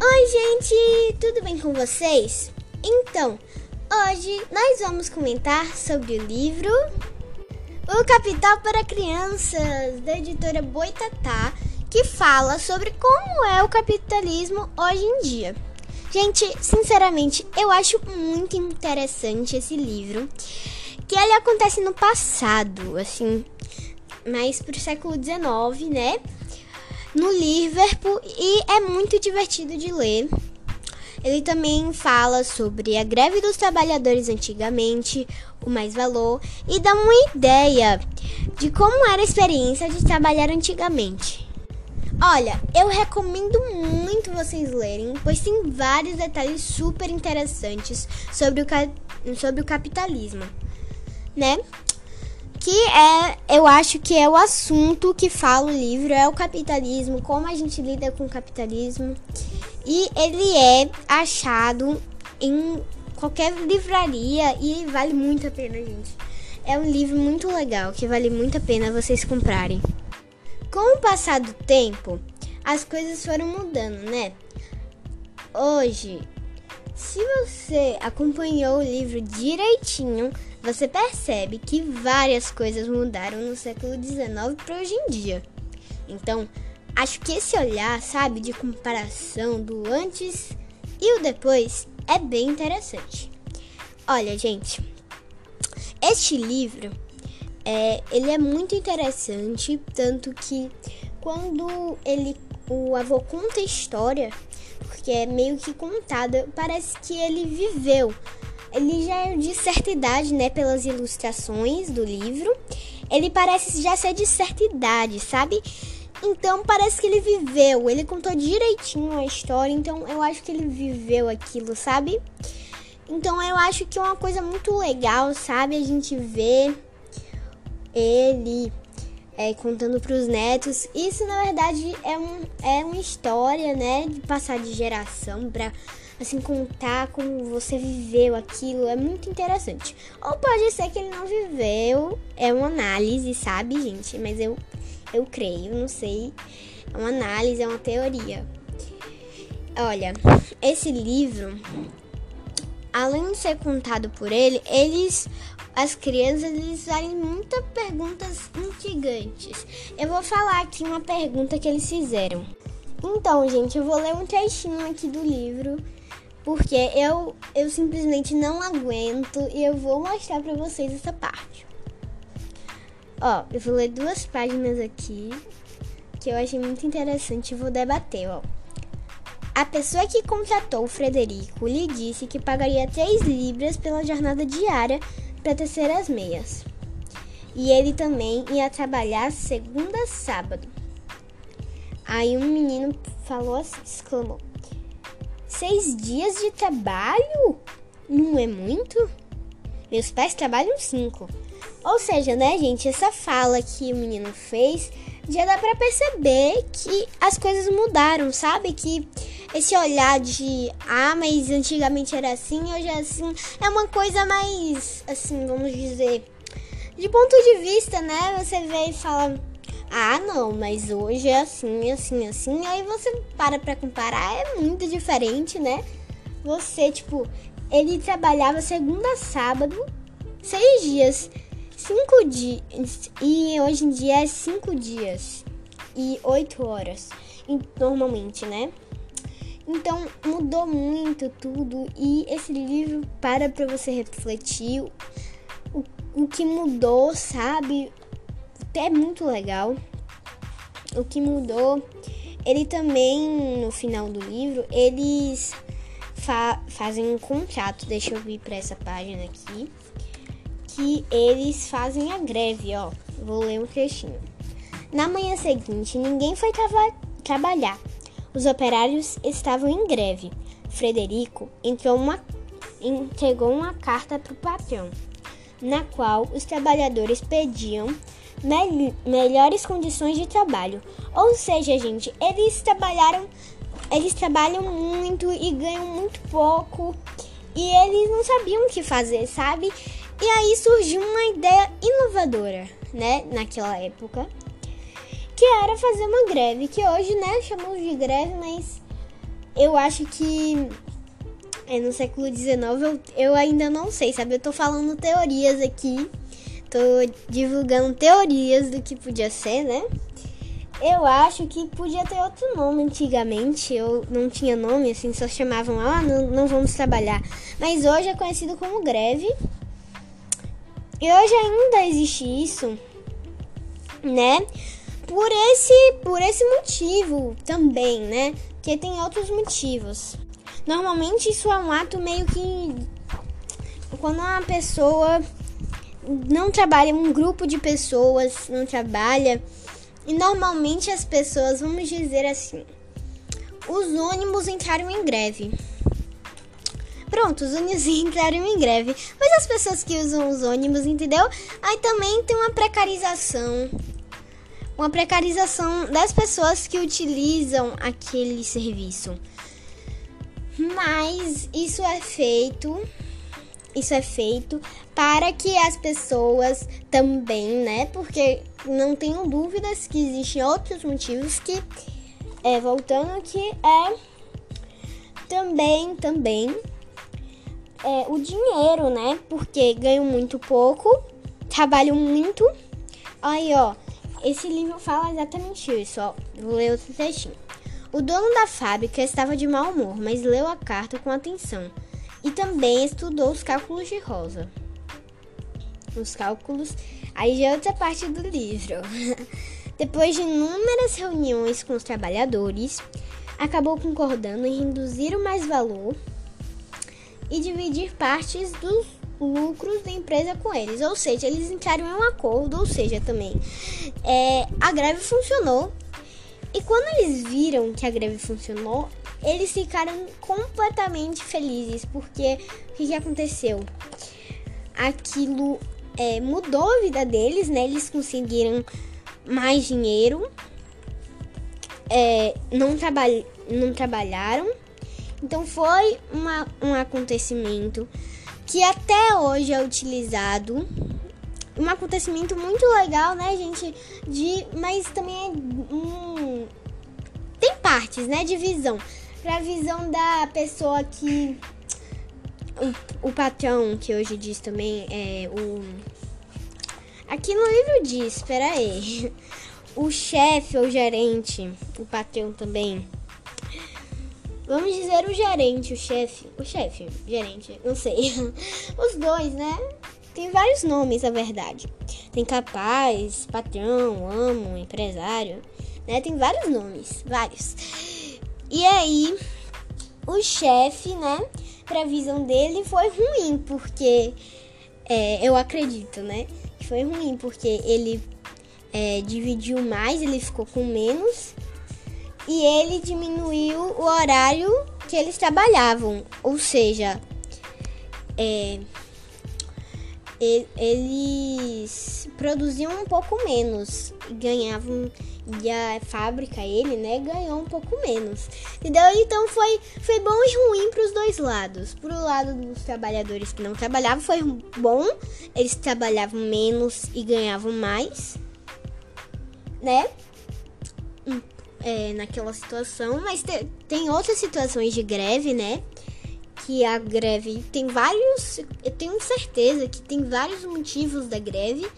Oi, gente! Tudo bem com vocês? Então, hoje nós vamos comentar sobre o livro O Capital para Crianças, da editora Boitatá, que fala sobre como é o capitalismo hoje em dia. Gente, sinceramente, eu acho muito interessante esse livro, que ele acontece no passado, assim, mais pro século XIX, né? No Liverpool e é muito divertido de ler. Ele também fala sobre a greve dos trabalhadores antigamente, o mais valor e dá uma ideia de como era a experiência de trabalhar antigamente. Olha, eu recomendo muito vocês lerem, pois tem vários detalhes super interessantes sobre o, sobre o capitalismo, né? Que é, eu acho que é o assunto que fala o livro, é o capitalismo, como a gente lida com o capitalismo. E ele é achado em qualquer livraria e vale muito a pena, gente. É um livro muito legal que vale muito a pena vocês comprarem. Com o passar do tempo, as coisas foram mudando, né? Hoje, se você acompanhou o livro direitinho, você percebe que várias coisas mudaram no século XIX para hoje em dia. Então, acho que esse olhar, sabe, de comparação do antes e o depois é bem interessante. Olha, gente, este livro é, ele é muito interessante, tanto que quando ele o avô conta a história porque é meio que contada, parece que ele viveu. Ele já é de certa idade, né, pelas ilustrações do livro. Ele parece já ser de certa idade, sabe? Então parece que ele viveu, ele contou direitinho a história, então eu acho que ele viveu aquilo, sabe? Então eu acho que é uma coisa muito legal, sabe? A gente vê ele é, contando para os netos. Isso na verdade é, um, é uma história, né, de passar de geração para assim contar como você viveu aquilo. É muito interessante. Ou pode ser que ele não viveu, é uma análise, sabe, gente? Mas eu eu creio, não sei. É uma análise, é uma teoria. Olha, esse livro, além de ser contado por ele, eles as crianças eles fazem muitas perguntas instigantes. Eu vou falar aqui uma pergunta que eles fizeram. Então, gente, eu vou ler um trechinho aqui do livro, porque eu, eu simplesmente não aguento e eu vou mostrar para vocês essa parte. Ó, eu vou ler duas páginas aqui que eu achei muito interessante e vou debater, ó. A pessoa que contratou o Frederico lhe disse que pagaria 3 libras pela jornada diária para tecer as meias. E ele também ia trabalhar segunda a sábado. Aí um menino falou assim, exclamou: Seis dias de trabalho? Não é muito? Meus pais trabalham cinco. Ou seja, né, gente, essa fala que o menino fez já dá para perceber que as coisas mudaram, sabe? Que esse olhar de ah, mas antigamente era assim, hoje é assim, é uma coisa mais assim, vamos dizer, de ponto de vista, né? Você vê e fala ah, não, mas hoje é assim, assim, assim. Aí você para pra comparar, é muito diferente, né? Você, tipo, ele trabalhava segunda a sábado, seis dias, cinco dias. E hoje em dia é cinco dias e oito horas, normalmente, né? Então mudou muito tudo e esse livro para para você refletir o, o que mudou, sabe? É muito legal. O que mudou, ele também no final do livro eles fa fazem um contrato. Deixa eu vir para essa página aqui que eles fazem a greve, ó. Vou ler um trechinho. Na manhã seguinte, ninguém foi tra trabalhar os operários estavam em greve. Frederico uma, entregou uma carta para o patrão, na qual os trabalhadores pediam me melhores condições de trabalho. Ou seja, gente, eles trabalharam, eles trabalham muito e ganham muito pouco e eles não sabiam o que fazer, sabe? E aí surgiu uma ideia inovadora, né, naquela época que era fazer uma greve, que hoje, né, chamamos de greve, mas eu acho que é, no século XIX eu, eu ainda não sei, sabe? Eu tô falando teorias aqui, tô divulgando teorias do que podia ser, né? Eu acho que podia ter outro nome antigamente. Eu não tinha nome, assim, só chamavam, ah, não, não vamos trabalhar. Mas hoje é conhecido como greve. E hoje ainda existe isso, né? Por esse, por esse motivo também, né? Que tem outros motivos. Normalmente isso é um ato meio que quando uma pessoa não trabalha, um grupo de pessoas não trabalha e normalmente as pessoas, vamos dizer assim, os ônibus entraram em greve. Pronto, os ônibus entraram em greve. Mas as pessoas que usam os ônibus, entendeu? Aí também tem uma precarização. Uma precarização das pessoas que utilizam aquele serviço. Mas isso é feito isso é feito para que as pessoas também, né? Porque não tenho dúvidas que existem outros motivos que, é, voltando aqui, é também, também é, o dinheiro, né? Porque ganham muito pouco, trabalham muito. Aí, ó, esse livro fala exatamente isso, ó. Vou ler outro trechinho. O dono da fábrica estava de mau humor, mas leu a carta com atenção e também estudou os cálculos de Rosa. Os cálculos, aí já é outra parte do livro. Depois de inúmeras reuniões com os trabalhadores, acabou concordando em reduzir o mais valor e dividir partes dos lucros da empresa com eles. Ou seja, eles entraram em um acordo, ou seja, também é, a greve funcionou. E quando eles viram que a greve funcionou, eles ficaram completamente felizes, porque o que, que aconteceu? Aquilo é, mudou a vida deles, né? Eles conseguiram mais dinheiro, é, não, traba não trabalharam. Então foi uma, um acontecimento que até hoje é utilizado. Um acontecimento muito legal, né, gente? De, mas também é tem partes, né, de visão pra visão da pessoa que. O, o patrão, que hoje diz também, é o. Aqui no livro diz, espera aí. O chefe ou gerente, o patrão também. Vamos dizer o gerente, o chefe. O chefe, gerente, não sei. Os dois, né? Tem vários nomes, na verdade. Tem capaz, patrão, amo, empresário, né? Tem vários nomes, vários. E aí, o chefe, né, previsão dele foi ruim, porque é, eu acredito, né, que foi ruim, porque ele é, dividiu mais, ele ficou com menos, e ele diminuiu o horário que eles trabalhavam, ou seja, é, eles produziam um pouco menos. E ganhavam e a fábrica ele né ganhou um pouco menos. Entendeu? Então foi foi bom e ruim para os dois lados. Pro lado dos trabalhadores que não trabalhavam foi bom. Eles trabalhavam menos e ganhavam mais né é, naquela situação mas te, tem outras situações de greve né que a greve tem vários. Eu tenho certeza que tem vários motivos da greve.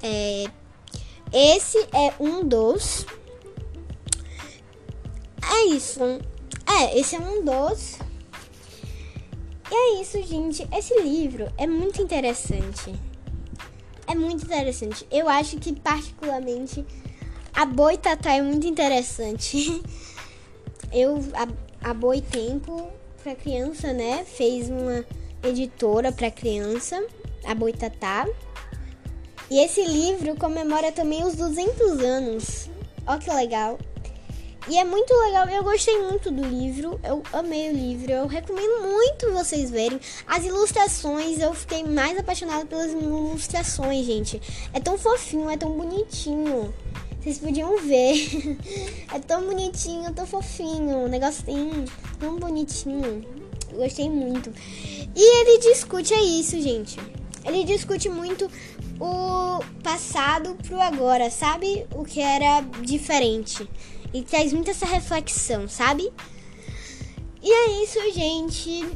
É, esse é um dos. É isso. É, esse é um dos. E é isso, gente. Esse livro é muito interessante. É muito interessante. Eu acho que, particularmente, a Boitatá é muito interessante. Eu, a, a Boi Tempo para criança, né? Fez uma editora para criança, a Boitatá. E esse livro comemora também os 200 anos. Ó que legal. E é muito legal, eu gostei muito do livro, eu amei o livro, eu recomendo muito vocês verem. As ilustrações, eu fiquei mais apaixonada pelas ilustrações, gente. É tão fofinho, é tão bonitinho. Vocês podiam ver. é tão bonitinho, tão fofinho. Um negocinho tão bonitinho. Gostei muito. E ele discute é isso, gente. Ele discute muito o passado pro agora, sabe? O que era diferente. E traz muito essa reflexão, sabe? E é isso, gente.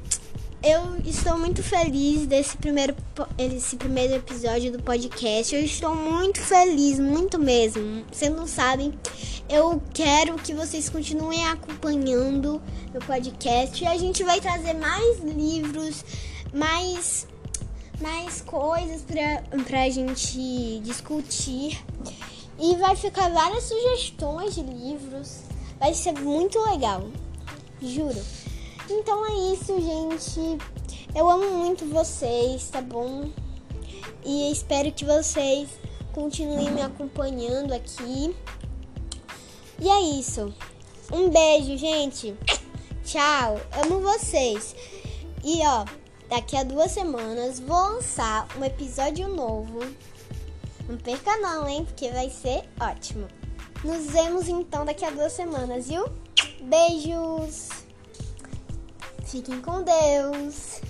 Eu estou muito feliz desse primeiro, esse primeiro episódio do podcast. Eu estou muito feliz, muito mesmo. Vocês não sabem. Eu quero que vocês continuem acompanhando meu podcast. E a gente vai trazer mais livros, mais, mais coisas pra, pra gente discutir. E vai ficar várias sugestões de livros. Vai ser muito legal. Juro. Então é isso, gente. Eu amo muito vocês, tá bom? E espero que vocês continuem me acompanhando aqui. E é isso. Um beijo, gente. Tchau. Amo vocês. E ó, daqui a duas semanas vou lançar um episódio novo. Não perca não, hein? Porque vai ser ótimo. Nos vemos então daqui a duas semanas, viu? Beijos! Fiquem com Deus!